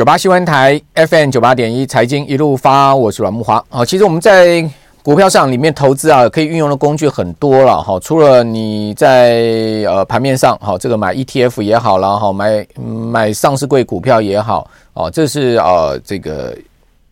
九八新闻台 FM 九八点一财经一路发，我是阮木华。好，其实我们在股票上里面投资啊，可以运用的工具很多了。哈，除了你在呃盘面上，好，这个买 ETF 也好了，哈，买买上市柜股票也好，哦，这是呃这个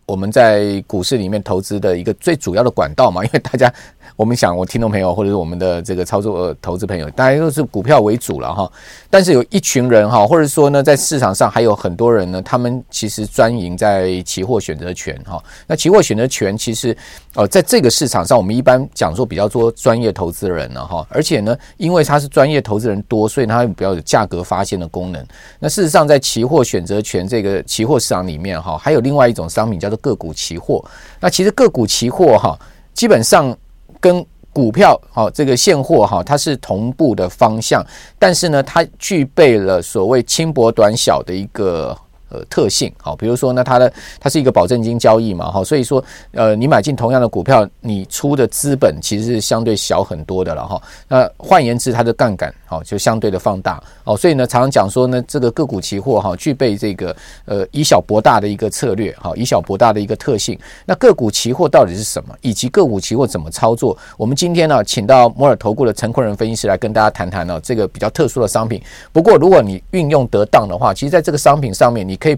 我们在股市里面投资的一个最主要的管道嘛，因为大家。我们想，我听众朋友或者是我们的这个操作投资朋友，大家都是股票为主了哈。但是有一群人哈，或者说呢，在市场上还有很多人呢，他们其实专营在期货选择权哈。那期货选择权其实呃，在这个市场上，我们一般讲说比较多专业投资人了哈。而且呢，因为他是专业投资人多，所以他比较有价格发现的功能。那事实上，在期货选择权这个期货市场里面哈，还有另外一种商品叫做个股期货。那其实个股期货哈，基本上。跟股票好，这个现货哈，它是同步的方向，但是呢，它具备了所谓轻薄短小的一个。呃，特性好，比如说呢，它的它是一个保证金交易嘛，哈，所以说，呃，你买进同样的股票，你出的资本其实是相对小很多的了，哈。那换言之，它的杠杆好就相对的放大，哦，所以呢，常常讲说呢，这个个股期货哈，具备这个呃以小博大的一个策略，哈，以小博大的一个特性。那个股期货到底是什么？以及个股期货怎么操作？我们今天呢，请到摩尔投顾的陈坤仁分析师来跟大家谈谈呢，这个比较特殊的商品。不过，如果你运用得当的话，其实在这个商品上面，你可以。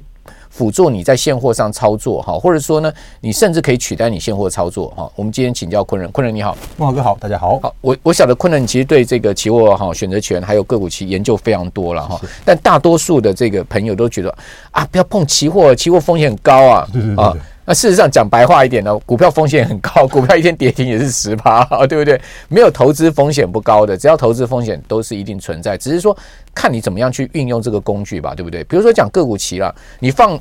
辅助你在现货上操作哈，或者说呢，你甚至可以取代你现货操作哈。我们今天请教昆仁，昆仁你好，孟老哥好，大家好。好，我我晓得昆仁其实对这个期货哈、选择权还有个股期研究非常多了哈，但大多数的这个朋友都觉得啊，不要碰期货，期货风险很高啊，对对对对啊。那事实上讲白话一点呢，股票风险很高，股票一天跌停也是十趴，对不对？没有投资风险不高的，只要投资风险都是一定存在，只是说看你怎么样去运用这个工具吧，对不对？比如说讲个股期了，你放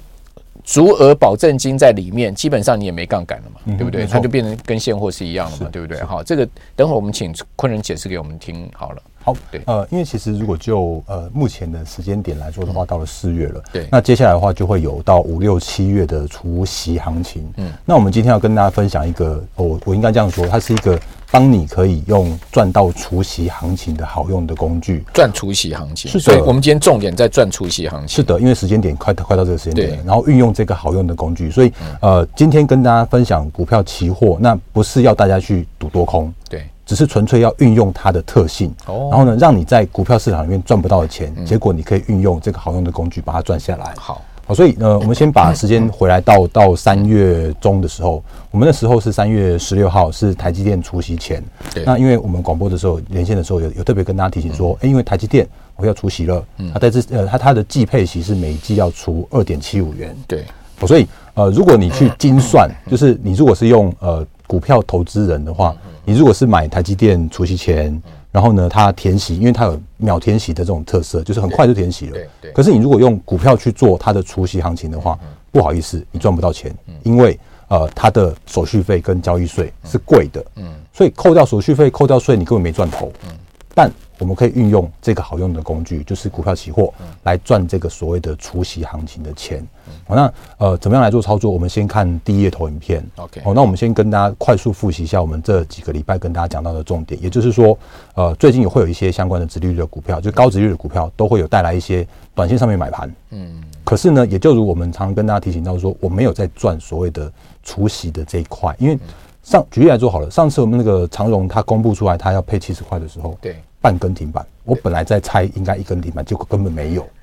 足额保证金在里面，基本上你也没杠杆了嘛，对不对？它就变成跟现货是一样的嘛，对不对？好，这个等会儿我们请昆仁解释给我们听好了。好，对，呃，因为其实如果就呃目前的时间点来说的话，到了四月了，对，那接下来的话就会有到五六七月的除夕行情，嗯，那我们今天要跟大家分享一个，我我应该这样说，它是一个帮你可以用赚到除夕行情的好用的工具，赚除夕行情，是，所以我们今天重点在赚除夕行情，是的，因为时间点快快到这个时间点，然后运用这个好用的工具，所以呃，今天跟大家分享股票期货，那不是要大家去赌多空，对。只是纯粹要运用它的特性，然后呢，让你在股票市场里面赚不到的钱，结果你可以运用这个好用的工具把它赚下来。好，好，所以呃，我们先把时间回来到到三月中的时候，我们那时候是三月十六号，是台积电除息前。对。那因为我们广播的时候连线的时候有有特别跟大家提醒说，哎，因为台积电我要除息了，它在这呃它它的季配息是每一季要除二点七五元。对。所以呃，如果你去精算，就是你如果是用呃股票投资人的话。你如果是买台积电除息前，然后呢，它填息，因为它有秒填息的这种特色，就是很快就填息了。对对。可是你如果用股票去做它的除息行情的话，不好意思，你赚不到钱，因为呃，它的手续费跟交易税是贵的。嗯。所以扣掉手续费，扣掉税，你根本没赚头。嗯。但我们可以运用这个好用的工具，就是股票期货，来赚这个所谓的除息行情的钱。好，那呃，怎么样来做操作？我们先看第一页投影片。OK，好，那我们先跟大家快速复习一下我们这几个礼拜跟大家讲到的重点，也就是说，呃，最近也会有一些相关的殖利率的股票，就高殖利率的股票都会有带来一些短线上面买盘。嗯，可是呢，也就如我们常跟大家提醒到说，我没有在赚所谓的除息的这一块，因为上举例来说好了，上次我们那个长荣它公布出来它要配七十块的时候，对。半根停板，我本来在猜应该一根停板，结果根本没有。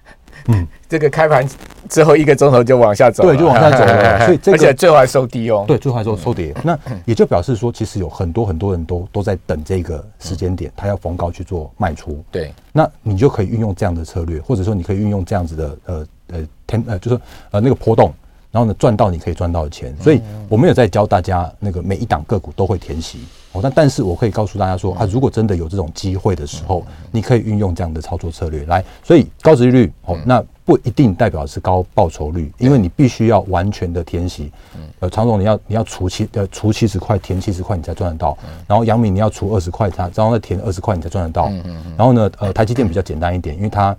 嗯，这个开盘之后一个钟头就往下走，对，就往下走了。所以这个而且最后还收低哦。对，最后还收收跌。那也就表示说，其实有很多很多人都都在等这个时间点，他要逢高去做卖出。对，那你就可以运用这样的策略，或者说你可以运用这样子的呃呃天呃，就是呃那个波动。然后呢，赚到你可以赚到的钱，所以我没有在教大家那个每一档个股都会填息哦。但但是我可以告诉大家说啊，如果真的有这种机会的时候，你可以运用这样的操作策略来。所以高殖利率哦，那不一定代表是高报酬率，因为你必须要完全的填息。呃，常总你要你要除七呃除七十块填七十块你才赚得到，然后杨敏你要除二十块它然后再填二十块你才赚得到。然后呢，呃，台积电比较简单一点，因为它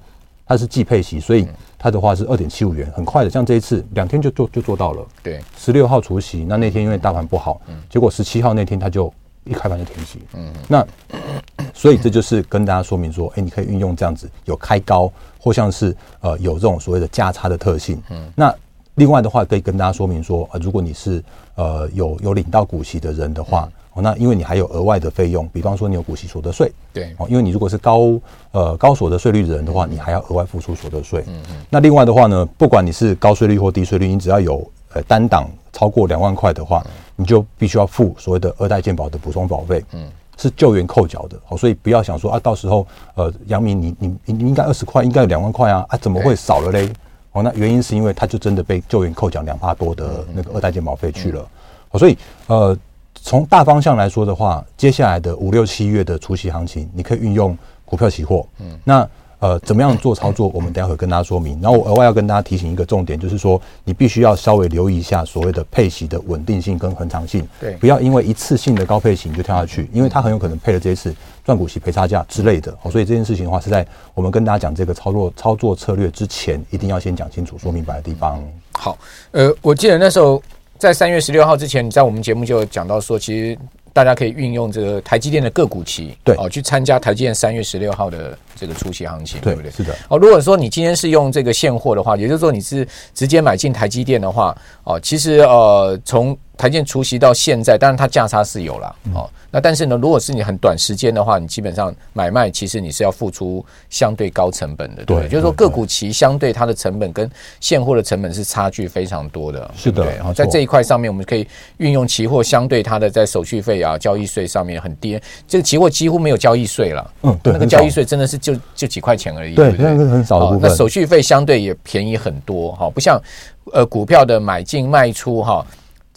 它是季配息，所以。它的话是二点七五元，很快的，像这一次两天就做就做到了。对，十六号除夕，那那天因为大盘不好，嗯，结果十七号那天它就一开盘就停息，嗯，那所以这就是跟大家说明说，哎，你可以运用这样子有开高或像是呃有这种所谓的价差的特性，嗯，那另外的话，可以跟大家说明说，呃，如果你是呃有有领到股息的人的话，哦，那因为你还有额外的费用，比方说你有股息所得税，对，哦，因为你如果是高呃高所得税率的人的话，你还要额外付出所得税。嗯嗯。那另外的话呢，不管你是高税率或低税率，你只要有呃单档超过两万块的话，你就必须要付所谓的二代健保的补充保费。嗯。是救援扣缴的，好，所以不要想说啊，到时候呃，杨明你你你应该二十块，应该有两万块啊，啊，怎么会少了嘞？哦，那原因是因为他就真的被救援扣缴两帕多的那个二代健保费去了，好，所以呃，从大方向来说的话，接下来的五六七月的除夕行情，你可以运用股票期货，嗯，那。呃，怎么样做操作？我们等下会跟大家说明。然后我额外要跟大家提醒一个重点，就是说你必须要稍微留意一下所谓的配息的稳定性跟恒长性。对，不要因为一次性的高配息你就跳下去，因为它很有可能配了这一次赚股息赔差价之类的。所以这件事情的话，是在我们跟大家讲这个操作操作策略之前，一定要先讲清楚、说明白的地方。好，呃，我记得那时候在三月十六号之前，你在我们节目就讲到说，其实。大家可以运用这个台积电的个股期，对哦，去参加台积电三月十六号的这个出席行情，对不对？是的。哦，如果说你今天是用这个现货的话，也就是说你是直接买进台积电的话，哦，其实呃从。台积电除息到现在，当然它价差是有了哦。那但是呢，如果是你很短时间的话，你基本上买卖其实你是要付出相对高成本的，对，就是说个股期相对它的成本跟现货的成本是差距非常多的，是的。对，在这一块上面，我们可以运用期货，相对它的在手续费啊、交易税上面很低。这个期货几乎没有交易税了，嗯，对，那个交易税真的是就就几块钱而已，对，那个很少的部分。那手续费相对也便宜很多哈，不像呃股票的买进卖出哈。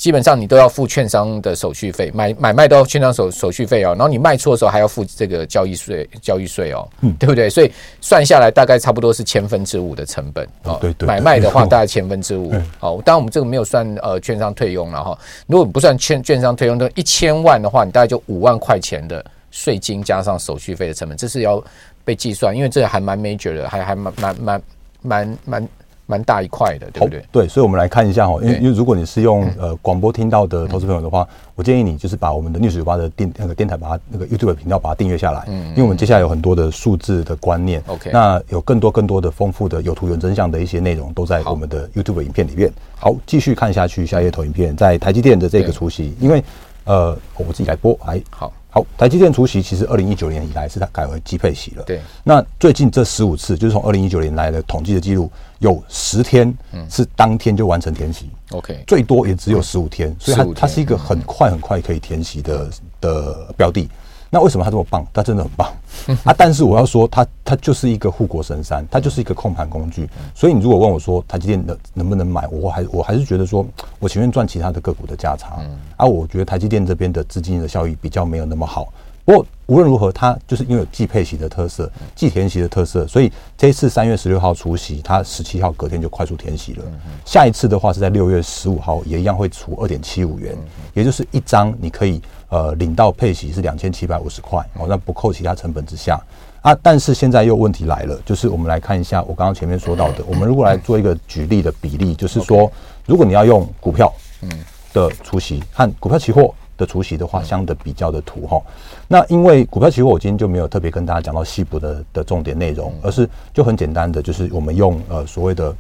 基本上你都要付券商的手续费，买买卖都要券商手手续费哦，然后你卖出的时候还要付这个交易税交易税哦，嗯，对不对？所以算下来大概差不多是千分之五的成本哦。对对，买卖的话大概千分之五。哦，当然我们这个没有算呃券商退佣了哈。如果不算券券商退佣，都一千万的话，你大概就五万块钱的税金加上手续费的成本，这是要被计算，因为这还蛮 major 的，还还蛮蛮蛮蛮蛮。蛮大一块的，对不对？对，所以，我们来看一下哈，因为因为如果你是用呃广播听到的投资朋友的话，我建议你就是把我们的 News98 的电那个电台，把它那个 YouTube 频道把它订阅下来，嗯，因为我们接下来有很多的数字的观念，OK，那有更多更多的丰富的有图有真相的一些内容都在我们的 YouTube 影片里面。好，继续看下去，下一页投影片，在台积电的这个出席，因为呃我自己来播，哎，好。好，台积电除息其实二零一九年以来是它改为机配息了。对，那最近这十五次，就是从二零一九年来的统计的记录，有十天是当天就完成填息。OK，最多也只有十五天，所以它它是一个很快很快可以填息的的标的。那为什么它这么棒？它真的很棒 啊！但是我要说它，它它就是一个护国神山，它就是一个控盘工具。所以你如果问我说台积电能能不能买，我还我还是觉得说，我情愿赚其他的个股的价差。啊，我觉得台积电这边的资金的效益比较没有那么好。不过无论如何，它就是因为有季配息的特色、季填息的特色，所以这一次三月十六号除息，它十七号隔天就快速填息了。下一次的话是在六月十五号，也一样会除二点七五元，也就是一张你可以呃领到配息是两千七百五十块哦，那不扣其他成本之下啊。但是现在又问题来了，就是我们来看一下我刚刚前面说到的，我们如果来做一个举例的比例，就是说如果你要用股票嗯的除息和股票期货。的除息的话，相的比较的图哈。那因为股票期货，我今天就没有特别跟大家讲到细部的的重点内容，而是就很简单的，就是我们用呃所谓的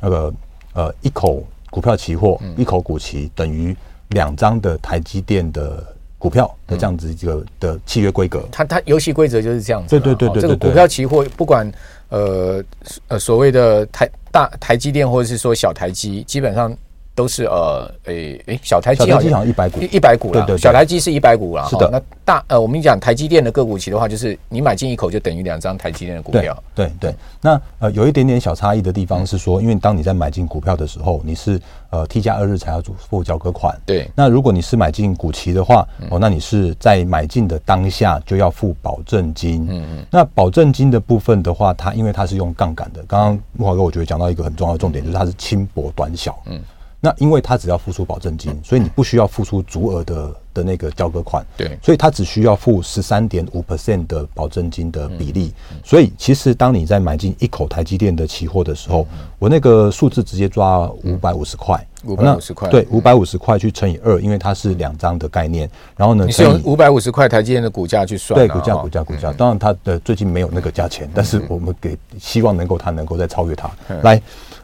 那个呃一口股票期货，一口股期等于两张的台积电的股票的这样子一个的契约规格。它它游戏规则就是这样子。对对对对，这个股票期货不管呃呃所谓的台大台积电或者是说小台积，基本上。都是呃诶诶，小台积好像一百股，一百股了。对对对，小台积是一百股了。是的。那大呃，我们讲台积电的个股期的话，就是你买进一口就等于两张台积电的股票。对对，对。那呃，有一点点小差异的地方是说，因为当你在买进股票的时候，你是呃 T 加二日才要付交割款。对。那如果你是买进股期的话，哦，那你是在买进的当下就要付保证金。嗯嗯。那保证金的部分的话，它因为它是用杠杆的。刚刚木华哥我觉得讲到一个很重要的重点，就是它是轻薄短小。嗯。那因为他只要付出保证金，所以你不需要付出足额的的那个交割款，对，所以他只需要付十三点五 percent 的保证金的比例。所以其实当你在买进一口台积电的期货的时候，我那个数字直接抓五百五十块，五百五十块，对，五百五十块去乘以二，因为它是两张的概念。然后呢，你是用五百五十块台积电的股价去算，对，股价，股价，股价。当然它的最近没有那个价钱，但是我们给希望能够它能够再超越它。来，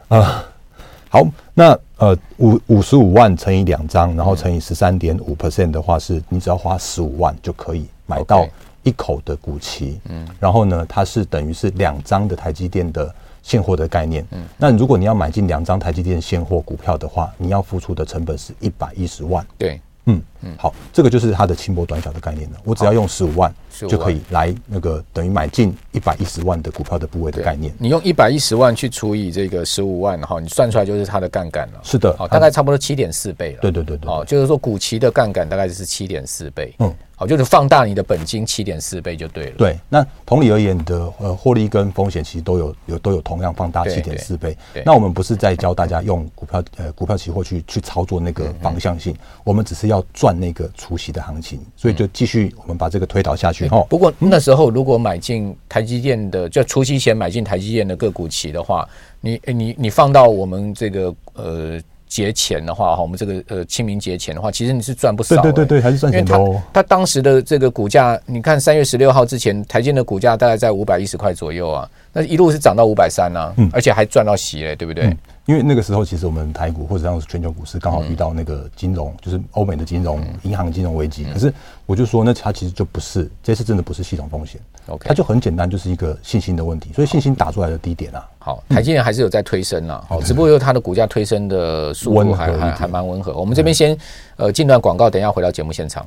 啊。好，那呃五五十五万乘以两张，然后乘以十三点五 percent 的话，是你只要花十五万就可以买到一口的股期。嗯，然后呢，它是等于是两张的台积电的现货的概念。嗯，那如果你要买进两张台积电现货股票的话，你要付出的成本是一百一十万。对。嗯嗯，好，这个就是它的轻薄短小的概念了。我只要用十五万就可以来那个等于买进一百一十万的股票的部位的概念。你用一百一十万去除以这个十五万，哈，你算出来就是它的杠杆了。是的，好，大概差不多七点四倍了。对对对对，哦，就是说股期的杠杆大概就是七点四倍。嗯。好，就是放大你的本金七点四倍就对了。对，那同理而言的，呃，获利跟风险其实都有有都有同样放大七点四倍。那我们不是在教大家用股票呃股票期货去去操作那个方向性，嗯嗯，我们只是要赚那个除夕的行情，所以就继续我们把这个推导下去。哈、嗯，不过那时候如果买进台积电的，就除夕前买进台积电的个股期的话，你你你放到我们这个呃。节前的话哈，我们这个呃清明节前的话，其实你是赚不少。对对对对，还是赚钱多。他他当时的这个股价，你看三月十六号之前，台积电的股价大概在五百一十块左右啊，那一路是涨到五百三啊，嗯，而且还赚到息嘞，对不对？嗯因为那个时候，其实我们台股或者像是全球股市刚好遇到那个金融，就是欧美的金融、银行金融危机。可是我就说，那它其实就不是，这次真的不是系统风险。OK，它就很简单，就是一个信心的问题。所以信心打出来的低点啊，好，台积电还是有在推升啊。好，只不过它的股价推升的速度还还还蛮温和。我们这边先呃进段广告，等一下回到节目现场。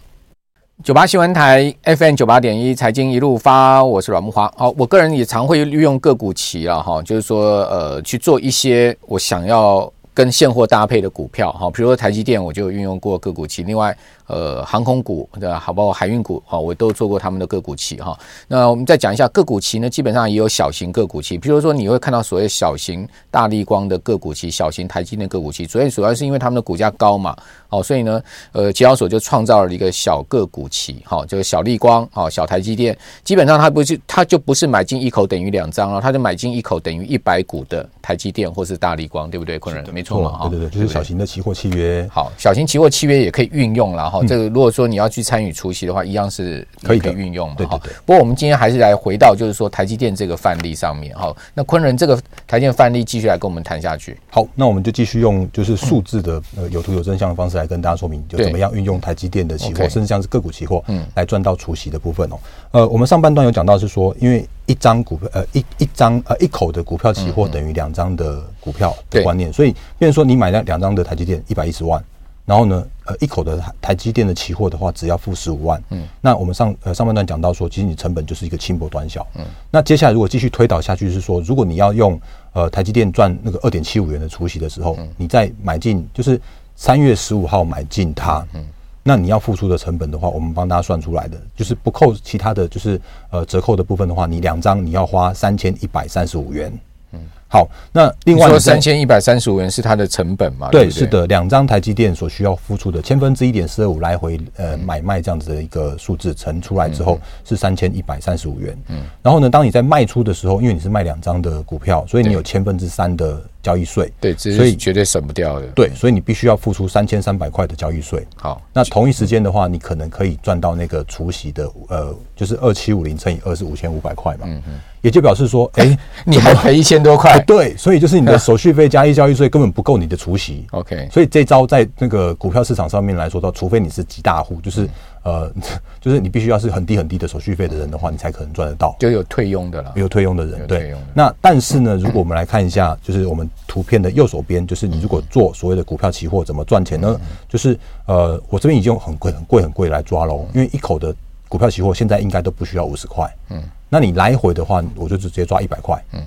九八新闻台 FM 九八点一财经一路发，我是阮木华。好，我个人也常会利用个股期了哈，就是说呃去做一些我想要跟现货搭配的股票哈，比如说台积电，我就运用过个股期。另外。呃，航空股对吧？好，包括海运股，哈，我都做过他们的个股期哈。那我们再讲一下个股期呢，基本上也有小型个股期，比如说你会看到所谓小型大立光的个股期，小型台积电个股期，所以主要是因为他们的股价高嘛，哦，所以呢，呃，期交所就创造了一个小个股期，哈，就是小立光，哈，小台积电，基本上它不是，它就不是买进一口等于两张了，它就买进一口等于一百股的台积电或是大立光，对不对？昆仁，没错嘛，对对对，就是小型的期货契约。好，小型期货契约也可以运用了。这个如果说你要去参与除夕的话，一样是可以运用嘛？哈。不过我们今天还是来回到就是说台积电这个范例上面哈。那昆仁这个台积电范例继续来跟我们谈下去。好，那我们就继续用就是数字的呃有图有真相的方式来跟大家说明，就怎么样运用台积电的期货，甚至像是个股期货，嗯，来赚到除夕的部分哦。呃，我们上半段有讲到是说，因为一张股票呃一一张呃一口的股票期货等于两张的股票的观念，所以变成说你买那两张的台积电一百一十万。然后呢，呃，一口的台积电的期货的话，只要付十五万。嗯，那我们上呃上半段讲到说，其实你成本就是一个轻薄短小。嗯，那接下来如果继续推导下去，是说，如果你要用呃台积电赚那个二点七五元的除息的时候，嗯，你再买进，就是三月十五号买进它，嗯，那你要付出的成本的话，我们帮大家算出来的，就是不扣其他的就是呃折扣的部分的话，你两张你要花三千一百三十五元。好，那另外说三千一百三十五元是它的成本嘛？对，对对是的，两张台积电所需要付出的千分之一点四二五来回呃买卖这样子的一个数字乘出来之后是三千一百三十五元。嗯，然后呢，当你在卖出的时候，因为你是卖两张的股票，所以你有千分之三的。交易税，对，所以绝对省不掉的。对，所以你必须要付出三千三百块的交易税。好，那同一时间的话，你可能可以赚到那个除息的，呃，就是二七五零乘以二是五千五百块嘛。嗯嗯，也就表示说，哎、欸，你还赔一千多块。对，所以就是你的手续费加一交易税根本不够你的除息。OK，所以这招在那个股票市场上面来说，到除非你是极大户，就是。嗯呃，就是你必须要是很低很低的手续费的人的话，你才可能赚得到。就有退佣的了，有退佣的人。对，那但是呢，如果我们来看一下，就是我们图片的右手边，就是你如果做所谓的股票期货怎么赚钱呢？就是呃，我这边已经用很贵、很贵、很贵来抓喽，因为一口的股票期货现在应该都不需要五十块。嗯，那你来回的话，我就直接抓一百块。嗯。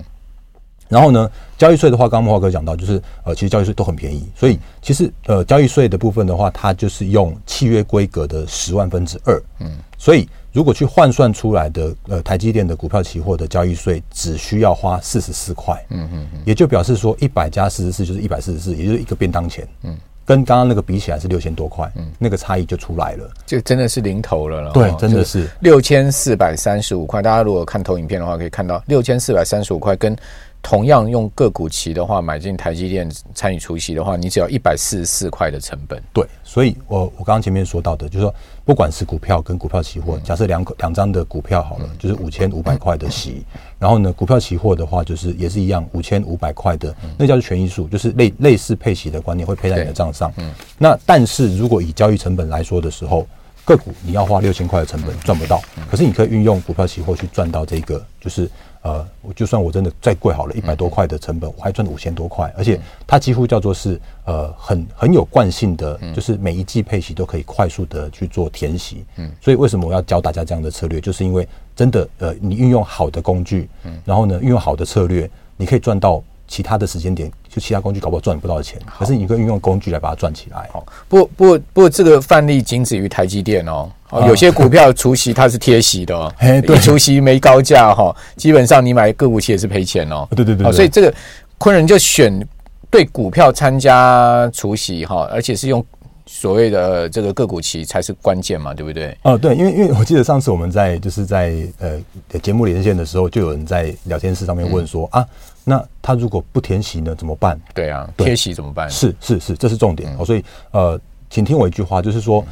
然后呢，交易税的话，刚刚莫华哥讲到，就是呃，其实交易税都很便宜，所以其实呃，交易税的部分的话，它就是用契约规格的十万分之二，嗯，所以如果去换算出来的呃，台积电的股票期货的交易税只需要花四十四块，嗯嗯嗯，也就表示说一百加四十四就是一百四十四，也就是一个便当钱，嗯。跟刚刚那个比起来是六千多块，嗯，那个差异就出来了，就真的是零头了了。对，真的是六千四百三十五块。大家如果看投影片的话，可以看到六千四百三十五块跟同样用个股期的话，买进台积电参与除息的话，你只要一百四十四块的成本。对，所以我我刚刚前面说到的，就是说，不管是股票跟股票期货，假设两两张的股票好了，就是五千五百块的息，然后呢，股票期货的话，就是也是一样五千五百块的，那叫做权益数，就是类类似配息的观念会配在你的账上。嗯，那但是如果以交易成本来说的时候，个股你要花六千块的成本赚不到，可是你可以运用股票期货去赚到这个，就是呃，我就算我真的再贵好了，一百多块的成本，我还赚五千多块，而且它几乎叫做是呃很很有惯性的，就是每一季配息都可以快速的去做填息。嗯，所以为什么我要教大家这样的策略？就是因为真的呃，你运用好的工具，然后呢，运用好的策略，你可以赚到。其他的时间点，就其他工具搞不好赚不到的钱，可是你可以运用工具来把它赚起来。好，不不不过这个范例仅止于台积电哦。哦，有些股票除息它是贴息的哦，对除息没高价哈，基本上你买个股期也是赔钱哦。对对对，所以这个昆人就选对股票参加除息哈，而且是用。所谓的这个个股期才是关键嘛，对不对？哦，对，因为因为我记得上次我们在就是在呃节目连线的时候，就有人在聊天室上面问说、嗯、啊，那他如果不填息呢，怎么办？对啊，贴息怎么办？是是是，这是重点哦。所以呃，请听我一句话，就是说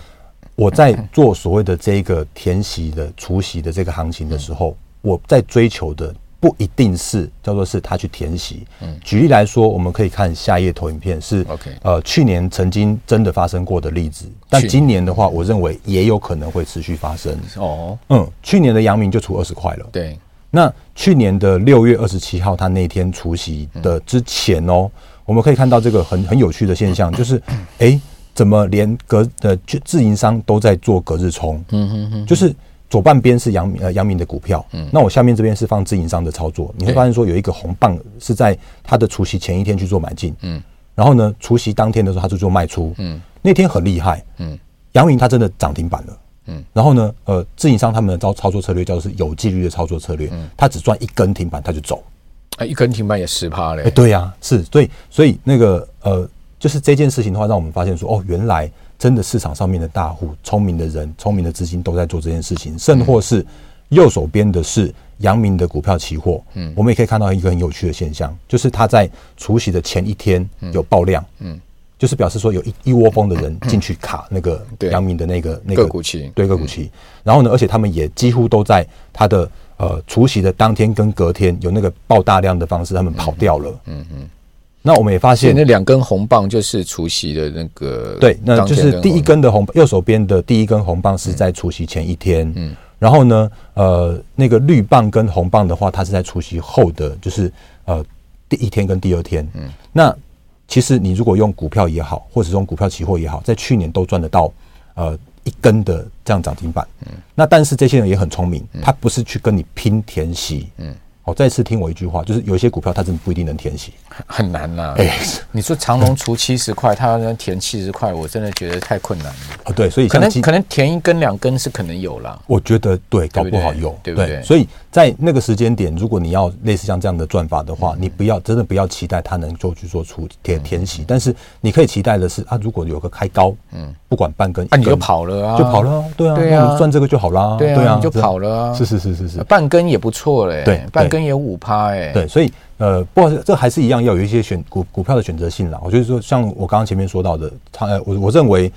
我在做所谓的这个填息的除息的这个行情的时候，我在追求的。不一定是叫做是他去填息。嗯，举例来说，我们可以看下一页投影片是 OK，呃，去年曾经真的发生过的例子，但今年的话，我认为也有可能会持续发生。哦，嗯，去年的阳明就出二十块了。对，那去年的六月二十七号，他那天除夕的之前哦，我们可以看到这个很很有趣的现象，就是哎，怎么连隔呃自营商都在做隔日冲？嗯哼哼，就是。左半边是阳明呃阳明的股票，嗯，那我下面这边是放自营商的操作，你会发现说有一个红棒是在它的除夕前一天去做买进，嗯，然后呢除夕当天的时候它就做卖出，嗯，那天很厉害，嗯，阳明它真的涨停板了，嗯，然后呢呃自营商他们的操操作策略叫做是有纪律的操作策略，嗯，他只赚一根停板他就走，啊一根停板也十趴嘞，哎对呀、啊、是，所以所以那个呃就是这件事情的话，让我们发现说哦原来。真的市场上面的大户、聪明的人、聪明的资金都在做这件事情，甚或是右手边的是阳明的股票期货。嗯，我们也可以看到一个很有趣的现象，就是他在除夕的前一天有爆量，嗯，就是表示说有一一窝蜂的人进去卡那个阳明的那个那个个股期，对个股期。然后呢，而且他们也几乎都在他的呃除夕的当天跟隔天有那个爆大量的方式，他们跑掉了。嗯嗯。那我们也发现，那两根红棒就是除夕的那个，对，那就是第一根的红，右手边的第一根红棒是在除夕前一天，嗯，然后呢，呃，那个绿棒跟红棒的话，它是在除夕后的，就是呃第一天跟第二天，嗯，那其实你如果用股票也好，或者用股票期货也好，在去年都赚得到呃一根的这样涨停板，嗯，那但是这些人也很聪明，他不是去跟你拼填息，嗯。好，再次听我一句话，就是有一些股票它真的不一定能填息，很难呐。哎，你说长隆除七十块，它要能填七十块，我真的觉得太困难了。哦，对，所以可能可能填一根两根是可能有啦。我觉得对，搞不好有，对不对？所以在那个时间点，如果你要类似像这样的赚法的话，你不要真的不要期待它能够去做出填填息，但是你可以期待的是啊，如果有个开高，嗯，不管半根，啊，你就跑了啊，就跑了，对啊，对啊，赚这个就好啦，对啊，你就跑了啊，是是是是是，半根也不错嘞，对，半根。也五趴哎，对，所以呃，不过这还是一样，要有一些选股股票的选择性啦。我就是说，像我刚刚前面说到的，他呃，我我认为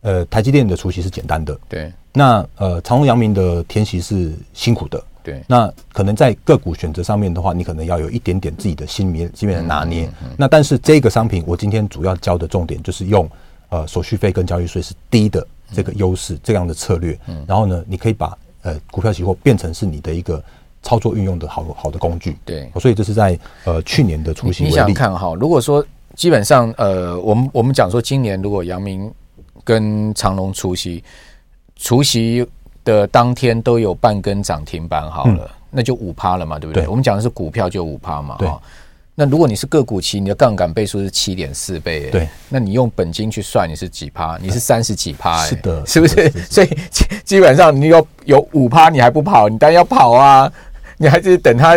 呃，台积电的除息是简单的，对。那呃，长荣、阳明的填息是辛苦的，对。那可能在个股选择上面的话，你可能要有一点点自己的心里面里面的拿捏。嗯嗯嗯、那但是这个商品，我今天主要教的重点就是用呃手续费跟交易税是低的这个优势，这样的策略。嗯。然后呢，你可以把呃股票期货变成是你的一个。操作运用的好好的工具，对，所以这是在呃去年的除息。你想想看哈，如果说基本上呃，我们我们讲说今年如果阳明跟长隆除夕，除息的当天都有半根涨停板好了，嗯、那就五趴了嘛，对不对？对，我们讲的是股票就五趴嘛，哈。那如果你是个股期，你的杠杆倍数是七点四倍，对，那你用本金去算，你是几趴？你是三十几趴，是的，是不是？所以基本上你有有五趴，你还不跑，你当然要跑啊。你还是等它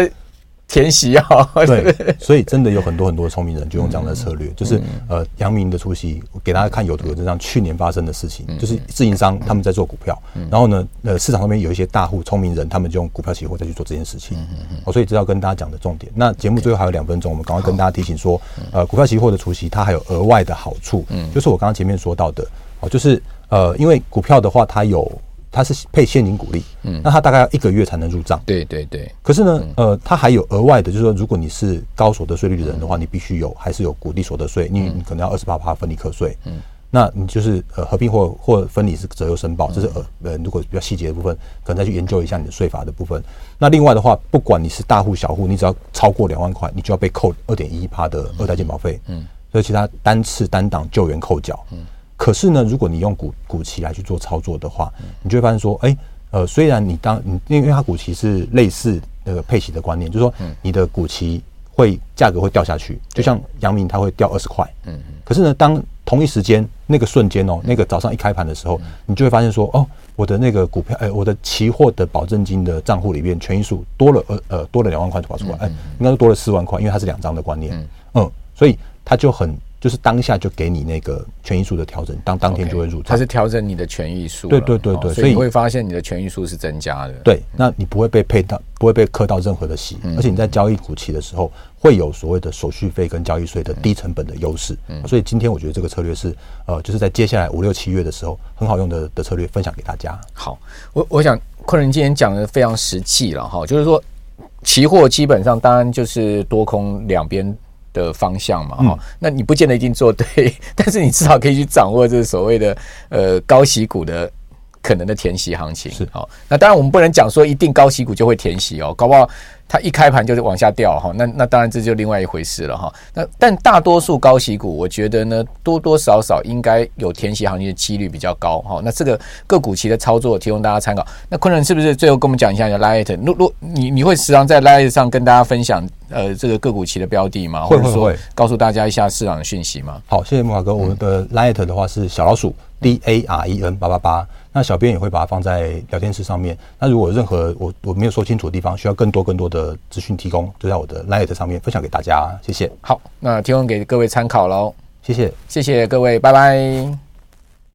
填息啊。对，所以真的有很多很多聪明人就用这样的策略，就是呃，阳明的出席，我给大家看有图有真相，去年发生的事情，就是自营商他们在做股票，然后呢，呃，市场上面有一些大户聪明人，他们就用股票期货再去做这件事情。哦，所以这要跟大家讲的重点。那节目最后还有两分钟，我们赶快跟大家提醒说，呃，股票期货的出席它还有额外的好处，就是我刚刚前面说到的，哦，就是呃，因为股票的话，它有。它是配现金股利，嗯，那它大概要一个月才能入账，对对对。可是呢，呃，它还有额外的，就是说，如果你是高所得税率的人的话，你必须有还是有股利所得税，因为你可能要二十八趴分离课税，嗯，那你就是呃合并或或分离是择优申报，这是呃呃如果比较细节的部分，可能再去研究一下你的税法的部分。那另外的话，不管你是大户小户，你只要超过两万块，你就要被扣二点一趴的二代健保费，嗯，所以其他单次单档救援扣缴，嗯，可是呢，如果你用股股期来去做操作的话，你就会发现说，哎。呃，虽然你当你因为它股期是类似那个配息的观念，就是说你的股期会价格会掉下去，就像阳明它会掉二十块，嗯，可是呢，当同一时间那个瞬间哦，那个早上一开盘的时候，你就会发现说，哦，我的那个股票，哎，我的期货的保证金的账户里面权益数多了，呃呃，多了两万块就跑出来，哎，应该是多了四万块，因为它是两张的观念，嗯，所以它就很。就是当下就给你那个权益数的调整，当当天就会入账。它是调整你的权益数。对对对对，所以你会发现你的权益数是增加的。对，那你不会被配到，不会被磕到任何的息，而且你在交易股期的时候会有所谓的手续费跟交易税的低成本的优势。所以今天我觉得这个策略是呃，就是在接下来五六七月的时候很好用的的策略，分享给大家。好，我我想昆仁今天讲的非常实际了哈，就是说期货基本上当然就是多空两边。的方向嘛，哈、嗯，那你不见得一定做对，但是你至少可以去掌握这个所谓的呃高息股的可能的填息行情，是好。那当然我们不能讲说一定高息股就会填息哦，搞不好。它一开盘就是往下掉哈，那那当然这就另外一回事了哈。那但大多数高息股，我觉得呢多多少少应该有填息行情的几率比较高哈。那这个个股期的操作提供大家参考。那昆仁是不是最后跟我们讲一下你的 Lite？如如你你会时常在 Light 上跟大家分享呃这个个股期的标的吗？会会会，告诉大家一下市场的讯息吗？好，谢谢慕驊哥。我们的 Light 的话是小老鼠 D A R E N 八八八。那小编也会把它放在聊天室上面。那如果有任何我我没有说清楚的地方，需要更多更多的资讯提供，就在我的 LINE 上面分享给大家。谢谢。好，那提供给各位参考喽。谢谢，谢谢各位，拜拜。